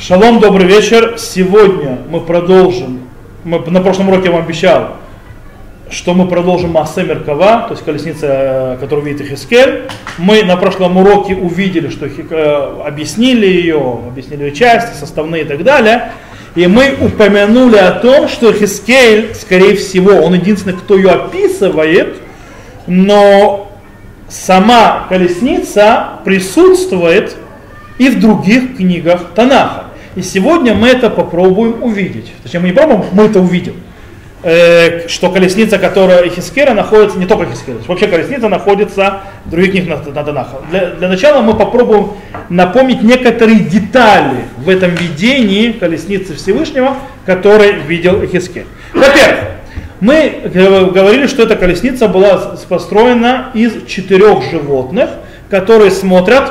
Шалом, добрый вечер. Сегодня мы продолжим. Мы, на прошлом уроке я вам обещал, что мы продолжим Массе Меркава, то есть колесница, которую видит Хискель. Мы на прошлом уроке увидели, что э, объяснили ее, объяснили ее части, составные и так далее. И мы упомянули о том, что Хискель, скорее всего, он единственный, кто ее описывает, но сама колесница присутствует и в других книгах Танаха. И сегодня мы это попробуем увидеть. Точнее, мы не пробуем, мы это увидим. Э, что колесница, которая Хискера находится, не только Хискера, вообще колесница находится в других книгах на, на. Для, для начала мы попробуем напомнить некоторые детали в этом видении колесницы Всевышнего, который видел Хискер. Во-первых, мы говорили, что эта колесница была построена из четырех животных, которые смотрят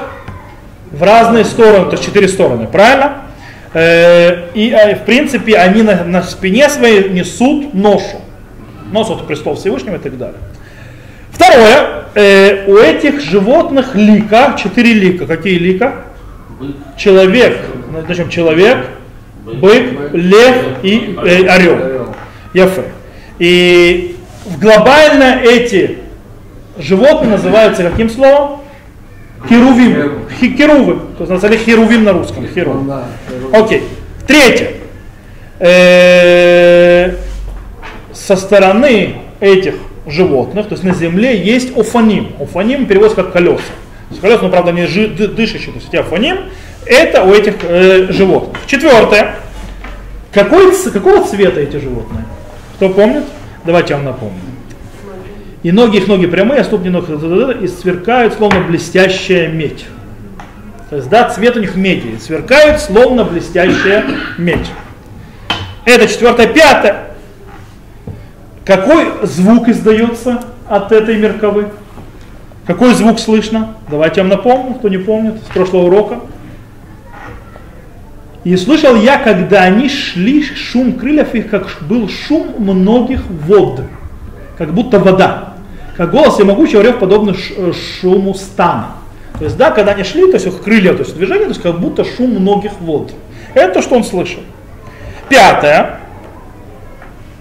в разные стороны, то есть четыре стороны, правильно? Э, и э, в принципе они на, на спине своей несут ношу. Нос это престол Всевышнего и так далее. Второе, э, у этих животных лика, четыре лика. Какие лика? Бык. Человек, зачем человек, бык, бык лев и э, орел. Яфе. И глобально эти животные называются каким словом? Херувим. Херувы. То есть назвали херувим на русском. Херувим. Окей. Третье. Э, со стороны этих животных, то есть на земле есть офаним. Офаним переводится как колеса. Колеса, но правда не жи, дышащие, то есть эти офаним, это у этих э, животных. Четвертое. Какой, какого цвета эти животные? Кто помнит? Давайте я вам напомню. И ноги их ноги прямые, а ступни ног и сверкают, словно блестящая медь. То есть, да, цвет у них меди, сверкают, словно блестящая медь. Это четвертое. Пятое. Какой звук издается от этой мерковы? Какой звук слышно? Давайте я вам напомню, кто не помнит, с прошлого урока. И слышал я, когда они шли, шум крыльев их, как был шум многих вод, как будто вода. Как голос могучий рев, подобно э, шуму стана. То есть, да, когда они шли, то есть их крылья, то есть движение, то есть как будто шум многих вод. Это то, что он слышал. Пятое.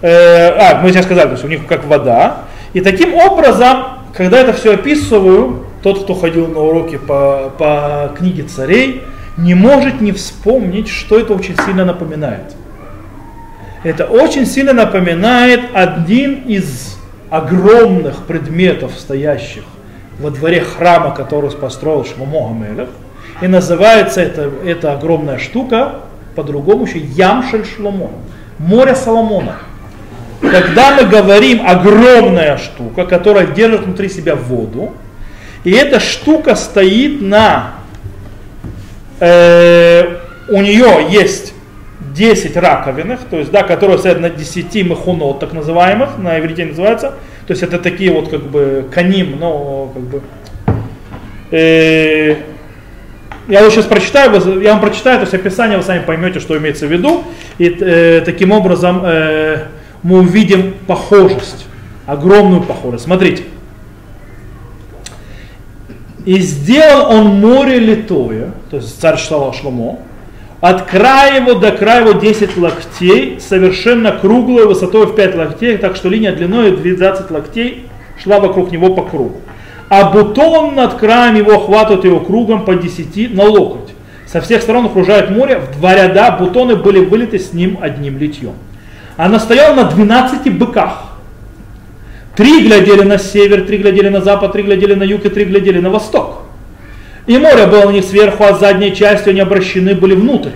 Э, а, мы сейчас сказали, то есть у них как вода. И таким образом, когда это все описываю, тот, кто ходил на уроки по, по книге царей, не может не вспомнить, что это очень сильно напоминает. Это очень сильно напоминает один из огромных предметов, стоящих во дворе храма, который построил Шломо Гамелех. И называется это, эта огромная штука по-другому еще Ямшель Шломо, море Соломона. Когда мы говорим огромная штука, которая держит внутри себя воду, и эта штука стоит на, э, у нее есть 10 раковинах, то есть, да, которые стоят на 10 махунот, так называемых, на иврите называется, то есть это такие вот как бы каним, но как бы э, я вот сейчас прочитаю, я вам прочитаю, то есть описание, вы сами поймете, что имеется в виду. И э, таким образом э, мы увидим похожесть, огромную похожесть. Смотрите. И сделал он море литое, то есть царь Шломо, от края его до края его 10 локтей, совершенно круглой, высотой в 5 локтей, так что линия длиной 12 локтей шла вокруг него по кругу. А бутон над краем его охватывает его кругом по 10 на локоть. Со всех сторон окружает море, в два ряда бутоны были вылиты с ним одним литьем. Она стояла на 12 быках. Три глядели на север, три глядели на запад, три глядели на юг и три глядели на восток. И море было не сверху, а задней частью они обращены были внутрь.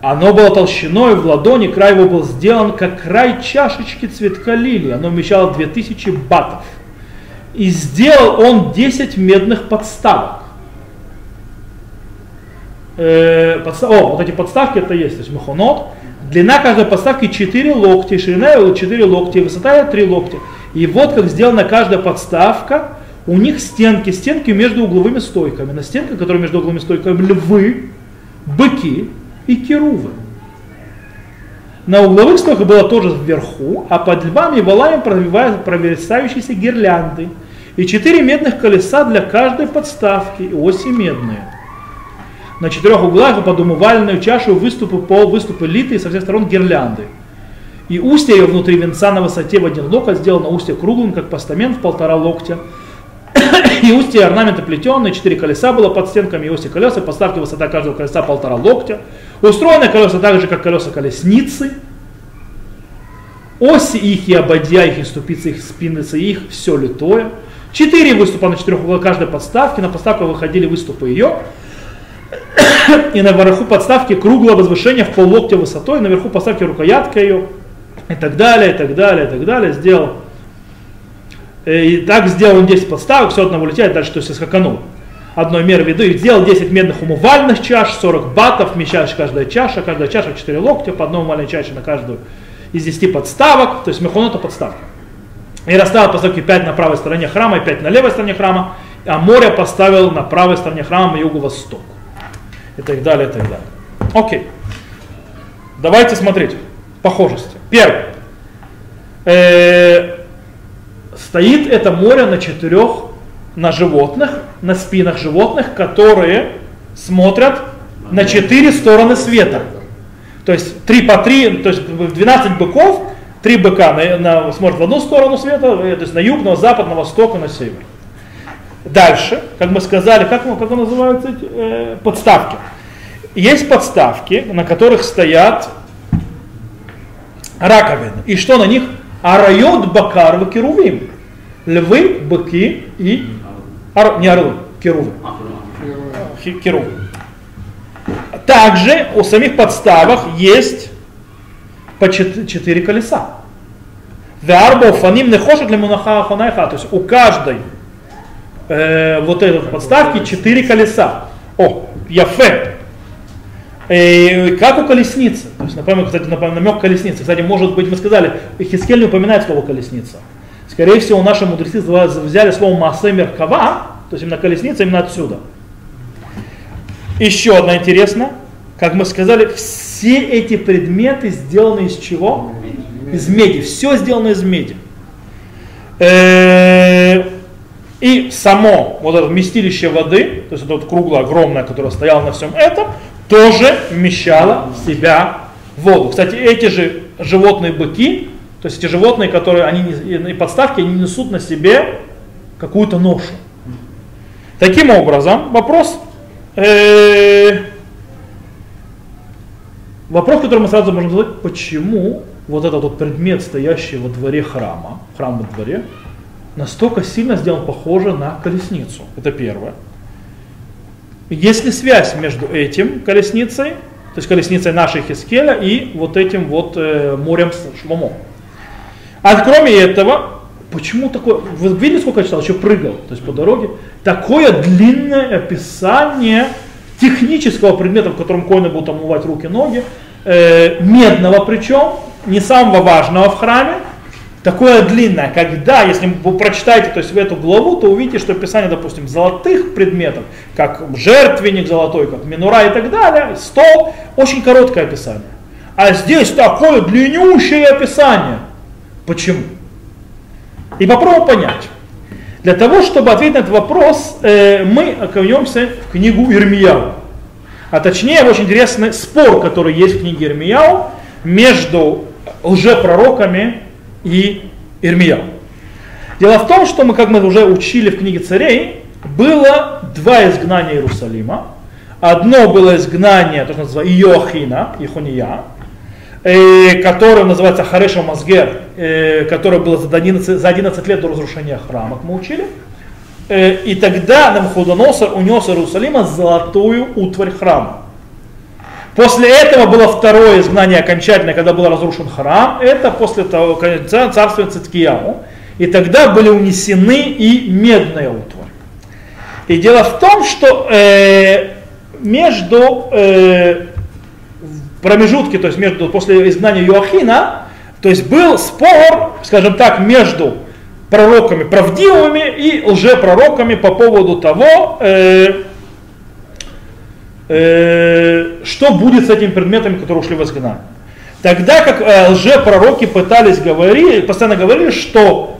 Оно было толщиной в ладони, край его был сделан как край чашечки цветка лилии. Оно вмещало 2000 батов. И сделал он 10 медных подставок. Э, подстав... О, вот эти подставки это есть, то есть махонот. Длина каждой подставки 4 локти, ширина его 4 локти, высота 3 локти. И вот как сделана каждая подставка у них стенки, стенки между угловыми стойками. На стенках, которые между угловыми стойками, львы, быки и керувы. На угловых стойках было тоже вверху, а под львами и валами провисающиеся гирлянды. И четыре медных колеса для каждой подставки, и оси медные. На четырех углах под умывальную чашу выступы, пол выступы литые со всех сторон гирлянды. И устье ее внутри венца на высоте в один локоть сделано устье круглым, как постамент в полтора локтя. И устье орнамента плетеные, четыре колеса было под стенками, и устье колеса, поставки высота каждого колеса полтора локтя. Устроены колеса так же, как колеса колесницы. Оси их и ободья их, и ступицы их, спинницы их, все литое. Четыре выступа на четырех углах каждой подставки, на подставку выходили выступы ее. И на верху подставки круглое возвышение в пол локтя высотой, наверху подставки рукоятка ее, и так далее, и так далее, и так далее, сделал. Э, и так сделал он 10 подставок, все одного летает дальше, то есть скаканул. Одной меры виду, и сделал 10 медных умывальных чаш, 40 батов, вмещаешь каждая чаша, каждая чаша 4 локтя, по одной умывальной чаше на каждую из 10 подставок, то есть мехон это подставка. И расставил подставки 5 на правой стороне храма и 5 на левой стороне храма, а море поставил на правой стороне храма юго-восток. И так далее, и так далее. Окей. Давайте смотреть похожести. Первое. Стоит это море на четырех, на животных, на спинах животных, которые смотрят на четыре стороны света. То есть три по три, то есть 12 быков, три быка на, на, смотрят в одну сторону света, э, то есть на юг, на запад, на восток и на север. Дальше, как мы сказали, как, как называются эти э, подставки? Есть подставки, на которых стоят раковины. И что на них? Арайот бакар в керувим. Львы, быки и... Ор, не орлы, керувы. Керувы. Также у самих подставок есть по четыре колеса. Фаним не хочет ли мунаха То есть у каждой э, вот этой подставки четыре колеса. О, яфе. Э, как у колесницы. То есть, напомню, кстати, намек колесницы. Кстати, может быть, мы сказали, Хискель не упоминает слово колесница. Скорее всего, наши мудрецы взяли слово Масемер Кава, то есть именно колесница, именно отсюда. Еще одна интересная. Как мы сказали, все эти предметы сделаны из чего? Из меди. Все сделано из меди. Э, и само вот это вместилище воды, то есть это вот круглое, огромное, которое стояло на всем этом, тоже вмещала в себя воду. Кстати, эти же животные быки, то есть эти животные, которые они и подставки, они несут на себе какую-то ношу. Таким образом, вопрос, э, вопрос, который мы сразу можем задать, почему вот этот вот предмет, стоящий во дворе храма, храм во дворе, настолько сильно сделан похоже на колесницу. Это первое. Есть ли связь между этим колесницей, то есть колесницей нашей Хискеля и вот этим вот э, морем Шломо? А кроме этого, почему такое, вы видели, сколько я читал, еще прыгал, то есть по дороге, такое длинное описание технического предмета, в котором коины будут омывать руки, ноги, э, медного причем, не самого важного в храме, такое длинное, когда, если вы прочитаете то есть, в эту главу, то увидите, что описание, допустим, золотых предметов, как жертвенник золотой, как минура и так далее, стол, очень короткое описание. А здесь такое длиннющее описание. Почему? И попробуем понять. Для того, чтобы ответить на этот вопрос, э, мы окунемся в книгу Ирмияу. А точнее, очень интересный спор, который есть в книге Ирмияу между лжепророками и Ирмия. Дело в том, что мы, как мы уже учили в книге царей, было два изгнания Иерусалима. Одно было изгнание, то, что называется Иохина, Ихуния, э, которое называется Хареша Мазгер, э, которое было за 11, за 11 лет до разрушения храма, как мы учили. Э, и тогда Навуходоносор унес Иерусалима золотую утварь храма. После этого было второе изгнание окончательное, когда был разрушен храм. Это после того царства Циткияу. И тогда были унесены и медные утварь. И дело в том, что э, между э, промежутки, то есть между после изгнания Юахина, то есть был спор, скажем так, между пророками правдивыми и лжепророками по поводу того, э, э, что будет с этими предметами, которые ушли в изгнание. Тогда как э, лжепророки пытались говорить, постоянно говорили, что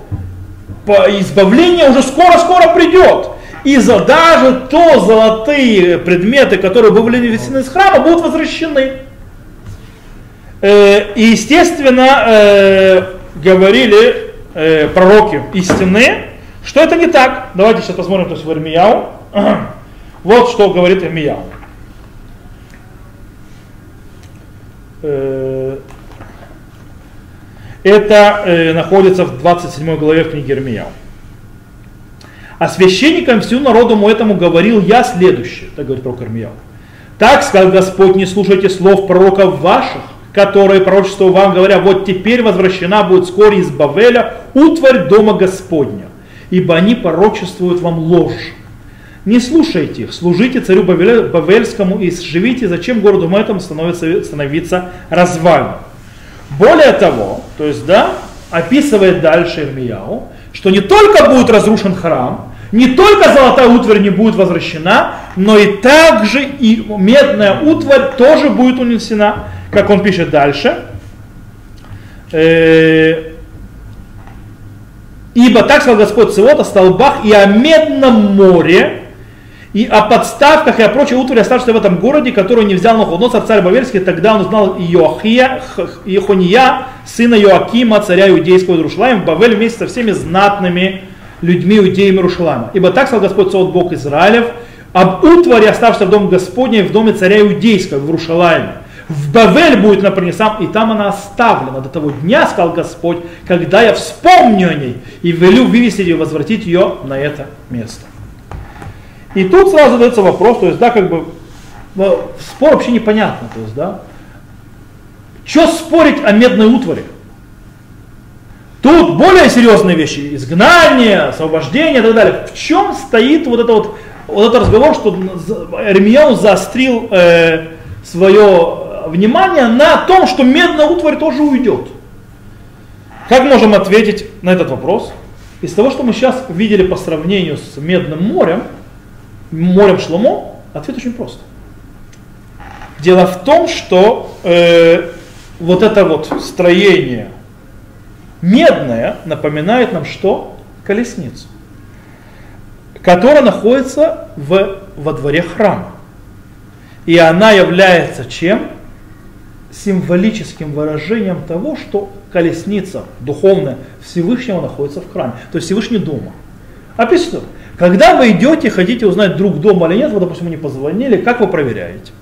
избавление уже скоро-скоро придет. И за, даже то золотые предметы, которые были вынесены из храма, будут возвращены. Э, и, естественно, э, говорили пророки истины, что это не так. Давайте сейчас посмотрим, то есть в Ирмияу. Вот что говорит Ирмияу. Это э, находится в 27 главе в книге. А священникам всю народу этому говорил я следующее, так говорит пророк Ирмияу. Так сказал Господь, не слушайте слов пророков ваших, которые пророчествовали вам, говоря, вот теперь возвращена будет вскоре из Бавеля утварь дома Господня, ибо они пророчествуют вам ложь. Не слушайте их, служите царю Бавельскому и живите, зачем городу этому становится, становиться развалином. Более того, то есть, да, описывает дальше Ирмияу, что не только будет разрушен храм, не только золотая утварь не будет возвращена, но и также и медная утварь тоже будет унесена, как он пишет дальше. Э, Ибо так сказал Господь Цивот о столбах и о медном море, и о подставках и о прочей утвари, оставшейся в этом городе, которую не взял Нахудносор, царь Бавельский, тогда он узнал Иохия, Иохония, сына Иоакима, царя иудейского Иерушалаема, Бавель вместе со всеми знатными людьми иудеями Иерушалаема. Ибо так сказал Господь Саот Бог Израилев, об утваре, оставшейся в доме Господня в доме царя иудейского в Иерушалаеме. В Бавель будет она принесена, и там она оставлена до того дня, сказал Господь, когда я вспомню о ней и велю вывести ее, возвратить ее на это место. И тут сразу задается вопрос, то есть, да, как бы, спор вообще непонятно, то есть, да, что спорить о медной утваре? Тут более серьезные вещи, изгнание, освобождение и так далее. В чем стоит вот, это вот, вот этот разговор, что Эрмияу заострил э, свое внимание на том, что медная утварь тоже уйдет. Как можем ответить на этот вопрос? Из того, что мы сейчас видели по сравнению с Медным морем, морем Шломо? Ответ очень прост. Дело в том, что э, вот это вот строение медное напоминает нам что? Колесницу, которая находится в, во дворе храма. И она является чем? Символическим выражением того, что колесница духовная Всевышнего находится в храме. То есть Всевышний дома. Описано. Когда вы идете, хотите узнать, друг дома или нет, вы, допустим, не позвонили, как вы проверяете?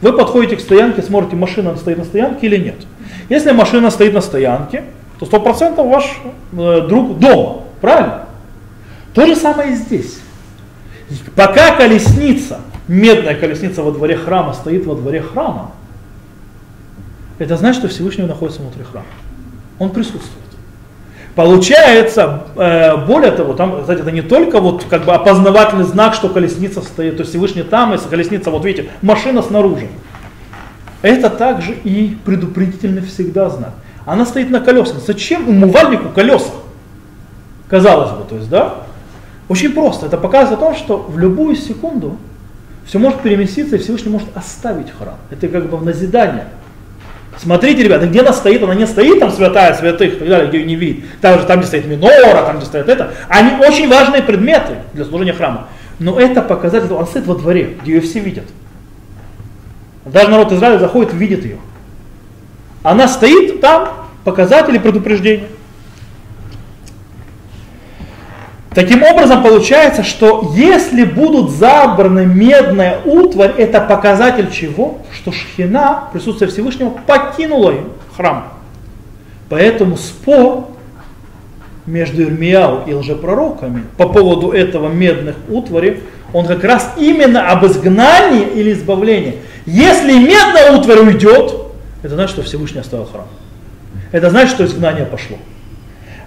Вы подходите к стоянке, смотрите, машина стоит на стоянке или нет. Если машина стоит на стоянке, то 100% ваш э, друг дома, правильно? То же самое и здесь. Пока колесница, медная колесница во дворе храма стоит во дворе храма, это значит, что Всевышний находится внутри храма. Он присутствует. Получается, э, более того, там, кстати, это не только вот как бы опознавательный знак, что колесница стоит, то есть Всевышний там, если колесница, вот видите, машина снаружи. Это также и предупредительный всегда знак. Она стоит на колесах. Зачем умывальнику колеса? Казалось бы, то есть, да? Очень просто. Это показывает о том, что в любую секунду все может переместиться, и Всевышний может оставить храм. Это как бы в назидание. Смотрите, ребята, где она стоит, она не стоит там святая святых и так далее, где ее не видит. Там, же, там, где стоит минора, там, где стоит это. Они очень важные предметы для служения храма. Но это показатель, он стоит во дворе, где ее все видят. Даже народ Израиля заходит, видит ее. Она стоит там, показатели предупреждения. Таким образом, получается, что если будут забраны медная утварь, это показатель чего? Что Шхина, присутствие Всевышнего, покинула храм. Поэтому спор между Ирмияу и лжепророками по поводу этого медных утвари, он как раз именно об изгнании или избавлении. Если медная утварь уйдет, это значит, что Всевышний оставил храм. Это значит, что изгнание пошло.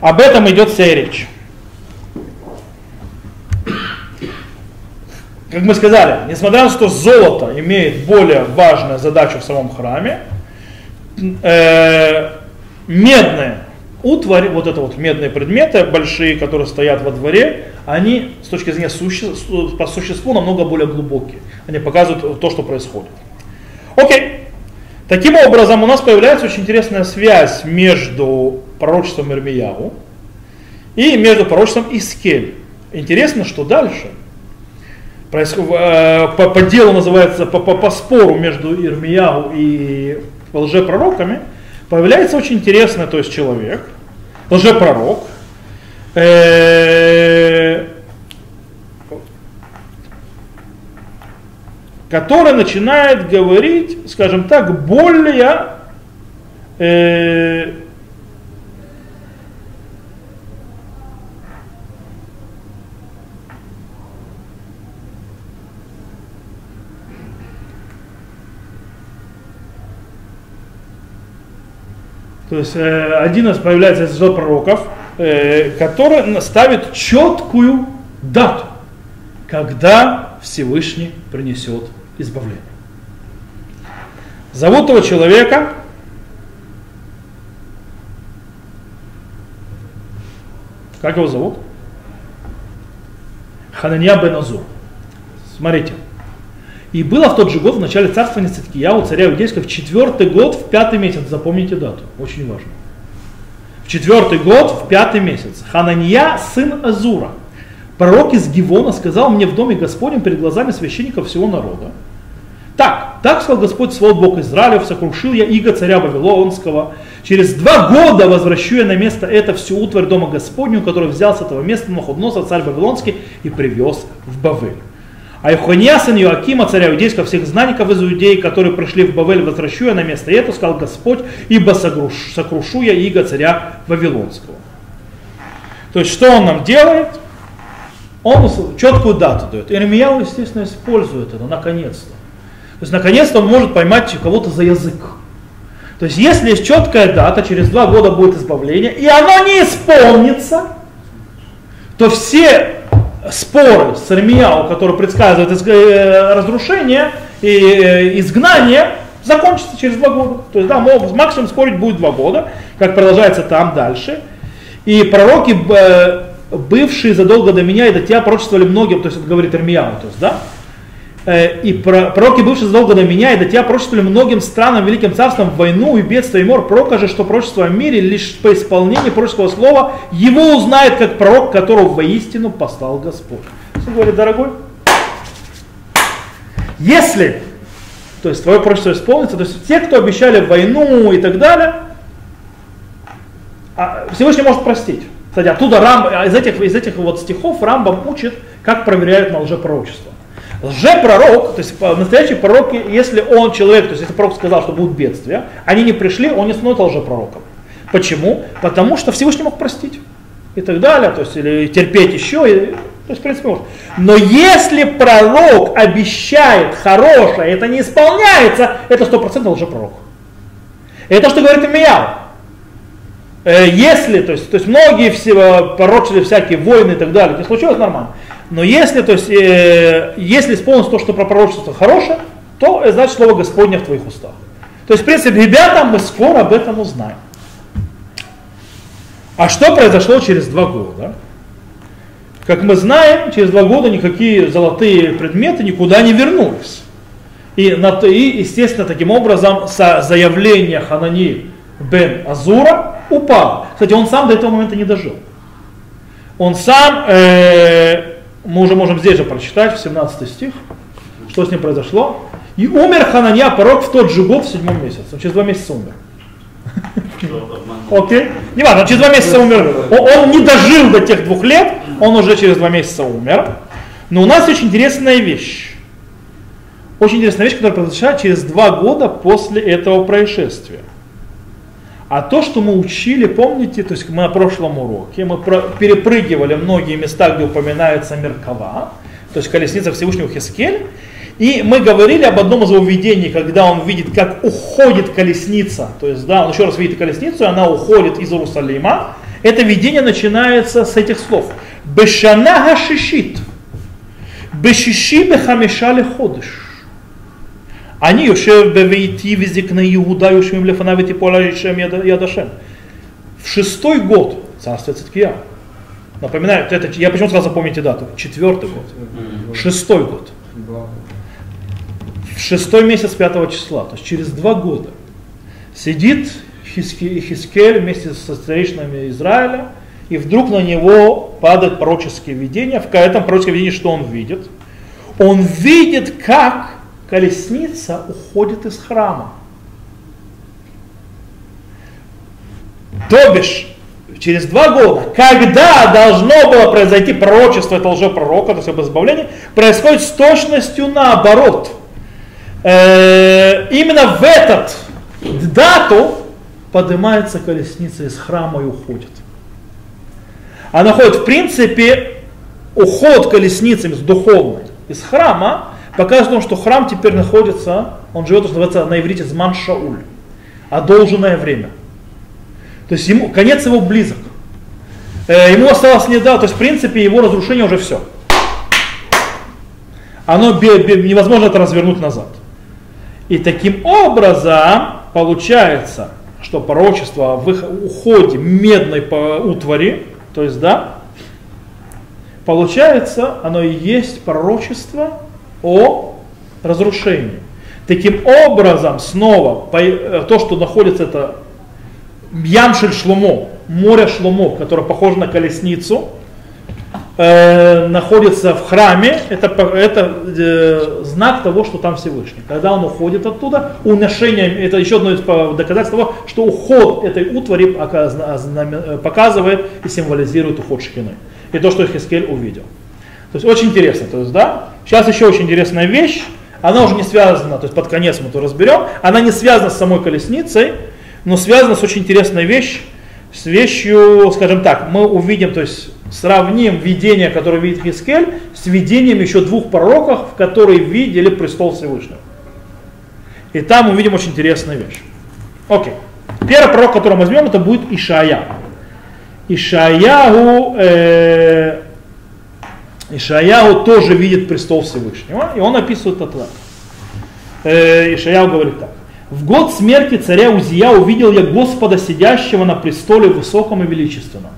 Об этом идет вся речь. Как мы сказали, несмотря на то, что золото имеет более важную задачу в самом храме, э, медные утварь, вот это вот медные предметы большие, которые стоят во дворе, они с точки зрения суще, по существу намного более глубокие. Они показывают то, что происходит. Окей. Таким образом, у нас появляется очень интересная связь между пророчеством Ирмияву и между пророчеством Искель. Интересно, что дальше. Происход... Э, по, по делу называется, по, по, по спору между Ирмияу и лжепророками, появляется очень интересный то есть человек, лжепророк, э, который начинает говорить, скажем так, более э, То есть э, один из появляется из пророков, э, который ставит четкую дату, когда Всевышний принесет избавление. Зовут этого человека Как его зовут? Хананья бен Азур. Смотрите, и было в тот же год, в начале царствования Циткияу, царя Иудейского, в четвертый год, в пятый месяц, запомните дату, очень важно. В четвертый год, в пятый месяц, Хананья, сын Азура, пророк из Гивона, сказал мне в доме Господнем перед глазами священников всего народа, так, так сказал Господь свой Бог Израилев, сокрушил я иго царя Вавилонского. Через два года возвращу я на место это всю утварь дома Господню, который взял с этого места Находноса царь Вавилонский и привез в Бавель. А Ихония, сын Иоакима, царя иудейского, всех знаников из Иудеи, которые пришли в Бавель, возвращу я на место это, сказал Господь, ибо сокруш, сокрушу я иго царя Вавилонского. То есть, что он нам делает? Он четкую дату дает. Ирмияу, естественно, использует это, наконец-то. То есть, наконец-то он может поймать кого-то за язык. То есть, если есть четкая дата, через два года будет избавление, и оно не исполнится, то все споры с Ирмияу, который предсказывает э, разрушение и э, изгнание, закончится через два года. То есть, да, максимум спорить будет два года, как продолжается там дальше. И пророки, э, бывшие задолго до меня и до тебя, пророчествовали многим, то есть это говорит Ирмияу, то есть, да, и пророки, бывшие задолго до меня, и до тебя пророчествовали многим странам, великим царствам, войну и бедствие и мор. Пророка же, что пророчество о мире, лишь по исполнению пророческого слова, его узнает как пророк, которого воистину послал Господь. Что говорит, дорогой? Если, то есть твое пророчество исполнится, то есть те, кто обещали войну и так далее, а, Всевышний может простить. Кстати, оттуда Рам, из этих, из этих вот стихов Рамбам учит, как проверяют на лжепророчество. Лжепророк, то есть настоящий пророк, если он человек, то есть если пророк сказал, что будут бедствия, они не пришли, он не становится лжепророком. Почему? Потому что Всевышний мог простить. И так далее, то есть или терпеть еще, и, то есть в принципе может. Но если пророк обещает хорошее, это не исполняется, это сто процентов лжепророк. Это что говорит Имияу. Э, если, то есть, то есть многие все порочили всякие войны и так далее, это случилось нормально. Но если, то есть, э, если исполнится то, что про пророчество хорошее, то значит слово Господне в твоих устах. То есть, в принципе, ребята, мы скоро об этом узнаем. А что произошло через два года? Как мы знаем, через два года никакие золотые предметы никуда не вернулись. И, и естественно, таким образом заявление Ханани бен Азура упало. Кстати, он сам до этого момента не дожил. Он сам э, мы уже можем здесь же прочитать, в 17 стих, что с ним произошло. И умер Хананья, пророк, в тот же год, в седьмом месяце. Он через два месяца умер. Окей? Не важно, через два месяца умер. Он не дожил до тех двух лет, он уже через два месяца умер. Но у нас очень интересная вещь. Очень интересная вещь, которая произошла через два года после этого происшествия. А то, что мы учили, помните, то есть мы на прошлом уроке, мы перепрыгивали многие места, где упоминается Меркава, то есть колесница Всевышнего Хискель, и мы говорили об одном из его видений, когда он видит, как уходит колесница, то есть, да, он еще раз видит колесницу, и она уходит из Иерусалима. Это видение начинается с этих слов. Бешана хашишит, бешиши бехамешали ходыш. אני יושב בביתי וזקני יהודה יושבים לפניו ותיפול על שם יד השם. В шестой год царствия Циткия. Напоминаю, это, я почему сказал запомните дату? Четвертый год. Шестой год. В шестой месяц пятого числа, то есть через два года, сидит Хискель вместе со старейшинами Израиля и вдруг на него падает пророческое видение. В этом пророческом видении что он видит? Он видит, как колесница уходит из храма. То бишь, через два года, когда должно было произойти пророчество этого лжепророка, то есть об избавлении, происходит с точностью наоборот. Э, именно в этот дату поднимается колесница из храма и уходит. Она ходит, в принципе, уход колесницами с духовной из храма показывает, что храм теперь находится, он живет, что называется на иврите зман шауль, одолженное время. То есть ему, конец его близок. Э, ему осталось не да, то есть в принципе его разрушение уже все. Оно невозможно это развернуть назад. И таким образом получается, что пророчество в их уходе медной утвари, то есть да, получается, оно и есть пророчество о разрушении. Таким образом, снова, э, то, что находится, это Ямшель Шломо, море Шломо, которое похоже на колесницу, э, находится в храме, это, это э, знак того, что там Всевышний. Когда он уходит оттуда, уношение, это еще одно доказательство того, что уход этой утвари э, показывает и символизирует уход Шхины. И то, что Хискель увидел. То есть очень интересно. То есть, да, сейчас еще очень интересная вещь, она уже не связана, то есть под конец мы это разберем, она не связана с самой колесницей, но связана с очень интересной вещью, с вещью, скажем так, мы увидим, то есть сравним видение, которое видит Хискель, с видением еще двух пророков, которые видели престол Всевышнего. И там увидим очень интересную вещь. Окей. Первый пророк, который мы возьмем, это будет Ишая. Ишаяху, э, Ишаяху тоже видит престол Всевышнего, и он описывает так. Э, Ишаяху говорит так. В год смерти царя Узия увидел я Господа, сидящего на престоле высоком и величественном.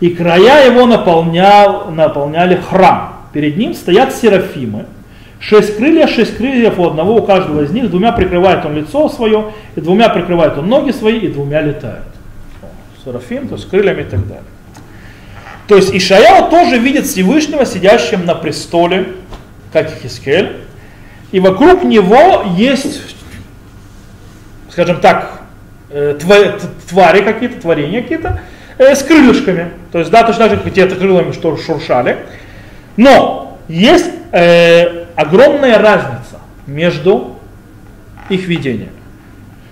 И края его наполнял, наполняли храм. Перед ним стоят серафимы. Шесть крылья, шесть крыльев у одного, у каждого из них. Двумя прикрывает он лицо свое, и двумя прикрывает он ноги свои, и двумя летает. Серафим, то есть крыльями и так далее. То есть Ишаял тоже видит Всевышнего, сидящим на престоле, как и Хискель. И вокруг него есть, скажем так, э, твари какие-то, творения какие-то, э, с крылышками. То есть, да, точно так же, как те крылами что шуршали. Но есть э, огромная разница между их видением.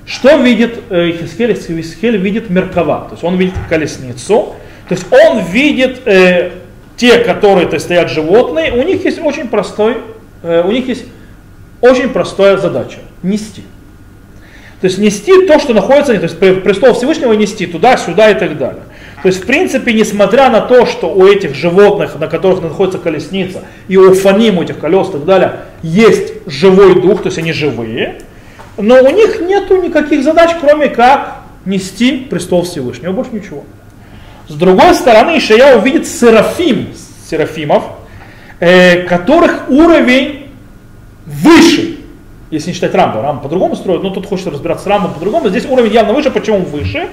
Что видит э, Хискель? Хискель видит Меркава, то есть он видит колесницу, то есть он видит э, те, которые то есть, стоят животные, у них есть очень простой, э, у них есть очень простая задача – нести. То есть нести то, что находится, то есть престол Всевышнего нести туда, сюда и так далее. То есть, в принципе, несмотря на то, что у этих животных, на которых находится колесница, и у фаним, у этих колес и так далее, есть живой дух, то есть они живые, но у них нету никаких задач, кроме как нести престол Всевышнего, больше ничего. С другой стороны, Ишая увидит серафим, серафимов, э, которых уровень выше, если не считать рампу. Рампу по-другому строят, но тут хочется разбираться с рампом по-другому. Здесь уровень явно выше. Почему выше?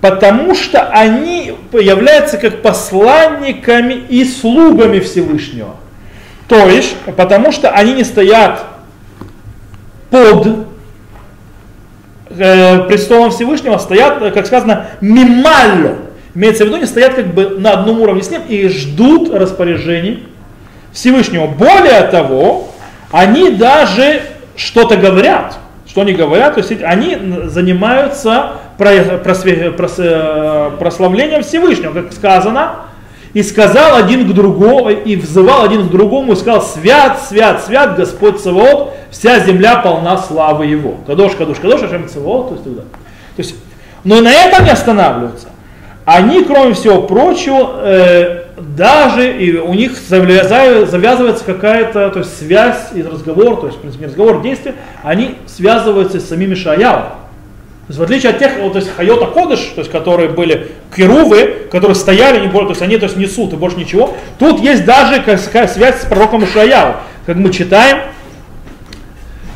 Потому что они являются как посланниками и слугами Всевышнего. То есть, потому что они не стоят под э, престолом Всевышнего, а стоят, как сказано, мималло. Имеется в виду, они стоят как бы на одном уровне с ним и ждут распоряжений Всевышнего. Более того, они даже что-то говорят. Что они говорят? То есть они занимаются прославлением Всевышнего, как сказано, и сказал один к другому, и взывал один к другому, и сказал, свят, свят, свят, Господь Саваот, вся земля полна славы Его. Кадош, кадош, кадош, Ашем Саваот, то есть тогда. То есть, но на этом не останавливаются. Они, кроме всего прочего, э, даже и у них завязывается какая-то то есть связь и разговор, то есть, в принципе, разговор, действие, они связываются с самими Шаяу. То есть, в отличие от тех, вот, то есть Хайота Кодыш, то есть, которые были керувы, которые стояли, не, то есть они то есть, несут и больше ничего, тут есть даже связь с пророком Ишаяу. Как мы читаем,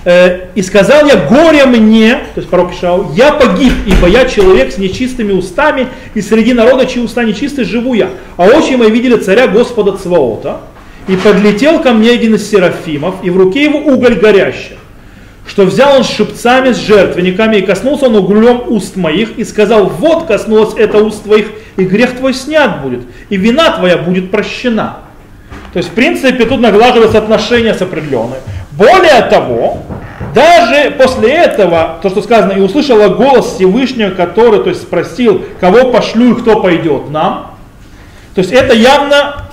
и сказал я, горе мне, то есть пророк Ишау, я погиб, ибо я человек с нечистыми устами, и среди народа, чьи уста нечисты, живу я. А очи мои видели царя Господа Цваота, и подлетел ко мне один из серафимов, и в руке его уголь горящий, что взял он шипцами, с жертвенниками, и коснулся он углем уст моих, и сказал, вот коснулось это уст твоих, и грех твой снят будет, и вина твоя будет прощена. То есть, в принципе, тут наглаживаются отношения с определенной. Более того, даже после этого, то, что сказано, и услышала голос Всевышнего, который то есть, спросил, кого пошлю и кто пойдет нам. То есть это явно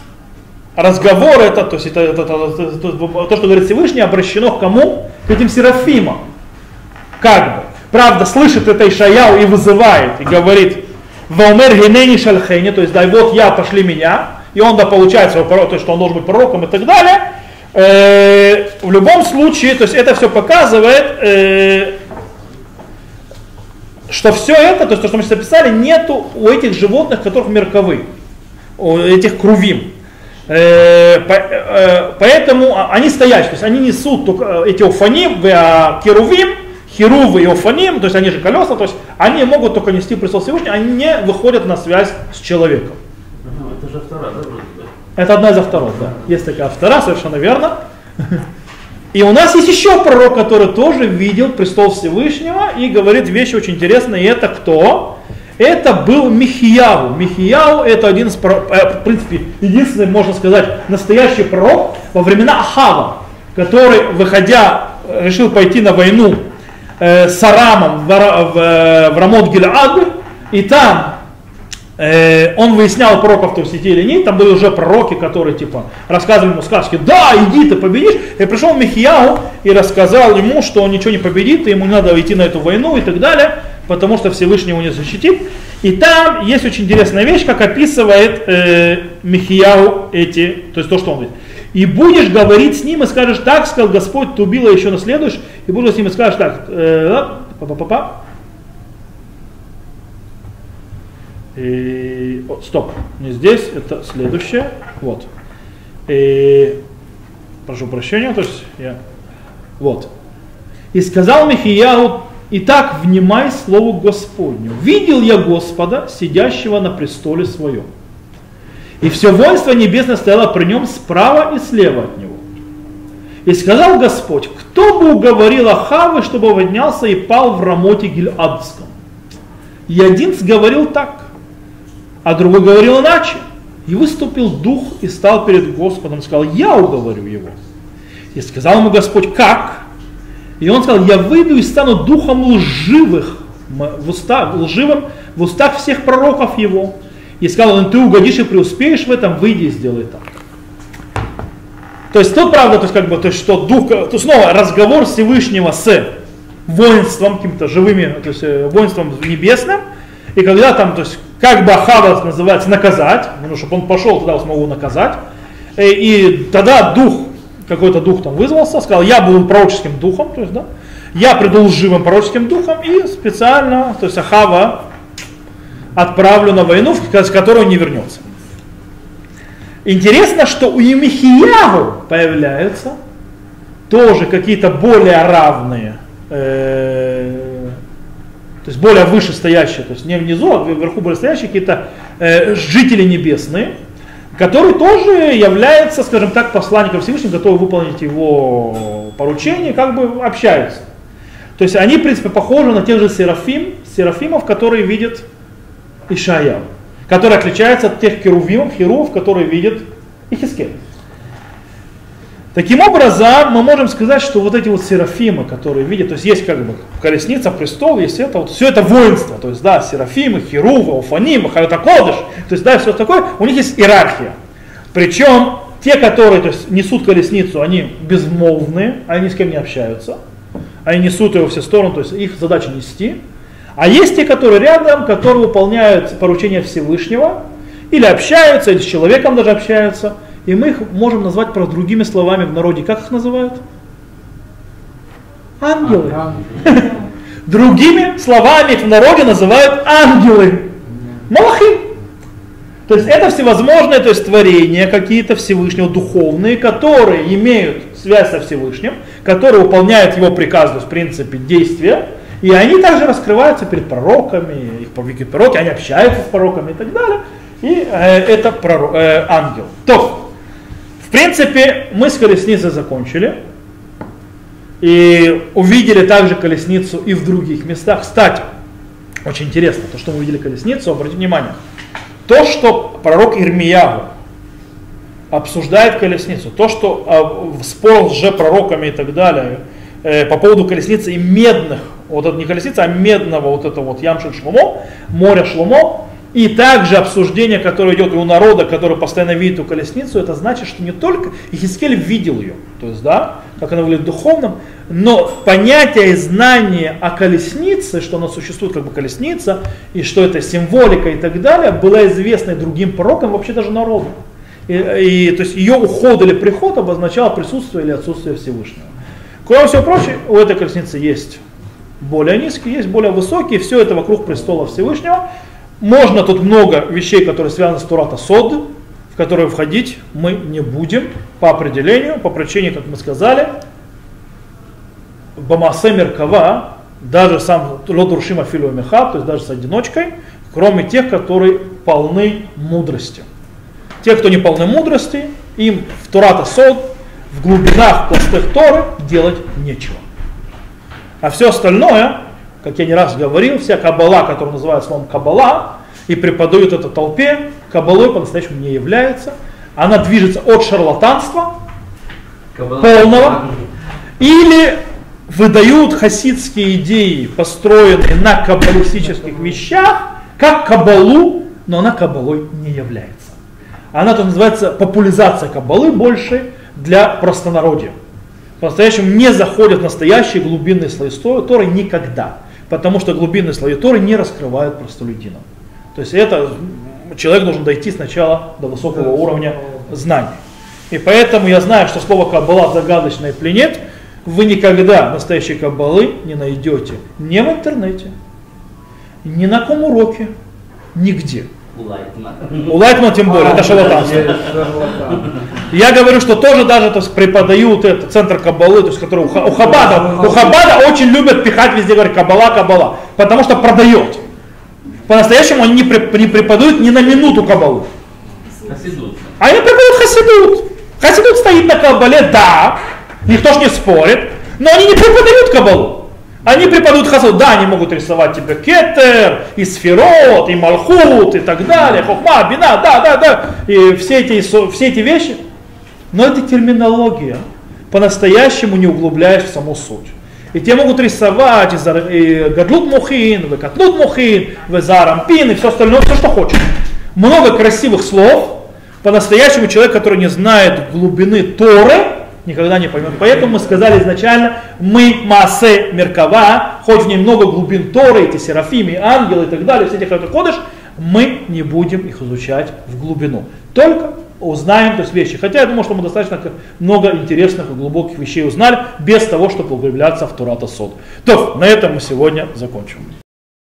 разговор, это, то, есть это, это, это, это, то, что говорит Всевышний, обращено к кому? К этим серафимам. Как бы. Правда, слышит это Ишаяу и вызывает, и говорит, Ваумер генени шальхени, то есть дай вот я, пошли меня, и он да получает свой пророк, то есть что он должен быть пророком и так далее. Э, в любом случае, то есть это все показывает, э, что все это, то есть то, что мы сейчас описали, нету у этих животных, которых мерковы, у этих крувим. Э, по, э, поэтому они стоящие, то есть они несут только эти уфаним, а керувим, херувы и офаним, то есть они же колеса, то есть они могут только нести престол Всевышнего, они не выходят на связь с человеком. Это же вторая, да, это одна из авторов, да. Есть такая автора, совершенно верно. И у нас есть еще пророк, который тоже видел престол Всевышнего и говорит вещи очень интересные. И это кто? Это был Михияу. Михияу это один из, э, в принципе, единственный, можно сказать, настоящий пророк во времена Ахава, который, выходя, решил пойти на войну э, с Арамом в, в, в Рамот Гильад, и там Э, он выяснял пророков в сети или нет, там были уже пророки, которые типа рассказывали ему сказки, да, иди ты победишь. И пришел Михияу и рассказал ему, что он ничего не победит, и ему не надо идти на эту войну и так далее, потому что Всевышний его не защитит. И там есть очень интересная вещь, как описывает э, Михияу эти, то есть то, что он говорит. И будешь говорить с ним и скажешь, так сказал Господь, ты убила еще наследуешь, и будешь с ним и скажешь так, э, па И, о, стоп, не здесь, это следующее. Вот. И, прошу прощения, то есть я... Вот. И сказал Михияу, Итак, внимай слову Господню. Видел я Господа, сидящего на престоле своем. И все воинство небесное стояло при нем справа и слева от него. И сказал Господь, кто бы уговорил Ахавы, чтобы поднялся и пал в Рамоте Гильадском. И один говорил так а другой говорил иначе. И выступил дух и стал перед Господом, сказал, я уговорю его. И сказал ему Господь, как? И он сказал, я выйду и стану духом лживых, в уста, лживым в устах всех пророков его. И сказал он, ты угодишь и преуспеешь в этом, выйди и сделай так. То есть тут правда, то есть как бы, то есть что дух, то снова разговор Всевышнего с воинством, каким-то живыми, то есть э, воинством небесным, и когда там, то есть как бы Ахава называется наказать, ну, чтобы он пошел туда, смогу наказать. И, э, и тогда дух, какой-то дух там вызвался, сказал, я буду пророческим духом, то есть, да, я приду лживым пророческим духом и специально, то есть Ахава отправлю на войну, с которой он не вернется. Интересно, что у Емихиягу появляются тоже какие-то более равные э, то есть более вышестоящие, то есть не внизу, а вверху более стоящие какие-то э, жители небесные, которые тоже являются, скажем так, посланником Всевышнего, готовы выполнить его поручение, как бы общаются. То есть они, в принципе, похожи на тех же серафим, серафимов, которые видят Ишая, которые отличаются от тех керувимов, херувов, которые видят Ихискель. Таким образом, мы можем сказать, что вот эти вот серафимы, которые видят, то есть есть как бы колесница, престол, есть это, вот все это воинство, то есть да, серафимы, херувы, уфанимы, харитакодыш, то есть да, все такое, у них есть иерархия. Причем те, которые то есть, несут колесницу, они безмолвные, они ни с кем не общаются, они несут ее во все стороны, то есть их задача нести. А есть те, которые рядом, которые выполняют поручения Всевышнего, или общаются, или с человеком даже общаются – и мы их можем назвать про другими словами в народе. Как их называют? Ангелы. Другими словами в народе называют ангелы. Малахим. То есть это всевозможные то есть, творения какие-то Всевышнего, духовные, которые имеют связь со Всевышним, которые выполняют его приказ, то есть в принципе действия, и они также раскрываются перед пророками, их пророки, они общаются с пророками и так далее. И э, это пророк, э, ангел. То, в принципе, мы с колесницей закончили. И увидели также колесницу и в других местах. Кстати, очень интересно, то, что мы увидели колесницу, обратите внимание. То, что пророк Ирмиягу обсуждает колесницу, то, что э, спор с пророками и так далее, э, по поводу колесницы и медных, вот это не колесница, а медного вот это вот Ямшель Шломо, море Шломо, и также обсуждение, которое идет у народа, который постоянно видит эту колесницу, это значит, что не только Ихискель видел ее, то есть, да, как она выглядит духовным, но понятие и знание о колеснице, что она существует как бы колесница, и что это символика и так далее, было известно и другим пророкам, вообще даже народу. И, и, то есть ее уход или приход обозначало присутствие или отсутствие Всевышнего. Кроме всего прочего, у этой колесницы есть более низкие, есть более высокие, все это вокруг престола Всевышнего. Можно тут много вещей, которые связаны с Турата Сод, в которые входить мы не будем по определению, по причине, как мы сказали, Бамасе Меркава, даже сам Лодуршима Филу Меха, то есть даже с одиночкой, кроме тех, которые полны мудрости. Те, кто не полны мудрости, им в Турата Сод, в глубинах пластых Торы делать нечего. А все остальное, как я не раз говорил, вся кабала, которую называют словом кабала, и преподают это толпе, кабалой по-настоящему не является. Она движется от шарлатанства Кабала. полного или выдают хасидские идеи, построенные на каббалистических вещах, как кабалу, но она кабалой не является. Она то называется популяризация кабалы больше для простонародья. По-настоящему не заходят настоящие глубинные слои Торы никогда. Потому что глубинные слои Торы не раскрывают простолюдинам. То есть это человек должен дойти сначала до высокого уровня знаний. И поэтому я знаю, что слово Каббала загадочное пленет, вы никогда настоящей каббалы не найдете ни в интернете, ни на каком уроке, нигде. У Лайтмана. тем более, это шарлатанство. Я говорю, что тоже даже то есть, преподают это, центр каббалы, то есть, который у, у Хабада, у Хабада очень любят пихать везде, говорят, каббала, каббала, потому что продает. По-настоящему они не, преподают ни на минуту каббалу. Хасидут. Они преподают хасидут. Хасидут стоит на каббале, да, никто ж не спорит, но они не преподают кабалу. Они преподают хасад, да, они могут рисовать тебе кетер, и сферот, и малхут, и так далее, хохма, бина, да, да, да, и все эти, все эти вещи. Но это терминология, по-настоящему не углубляешь в саму суть. И те могут рисовать и гадлут мухин, и котлут мухин, и зарампин, и все остальное, все, что хочешь. Много красивых слов, по-настоящему человек, который не знает глубины Торы, никогда не поймет. Поэтому мы сказали изначально, мы массе меркава, хоть в ней много глубин Торы, эти серафимы, ангелы и так далее, все эти кодыш, мы не будем их изучать в глубину. Только узнаем то есть вещи. Хотя я думаю, что мы достаточно много интересных и глубоких вещей узнали, без того, чтобы углубляться в Турата Сод. То, на этом мы сегодня закончим.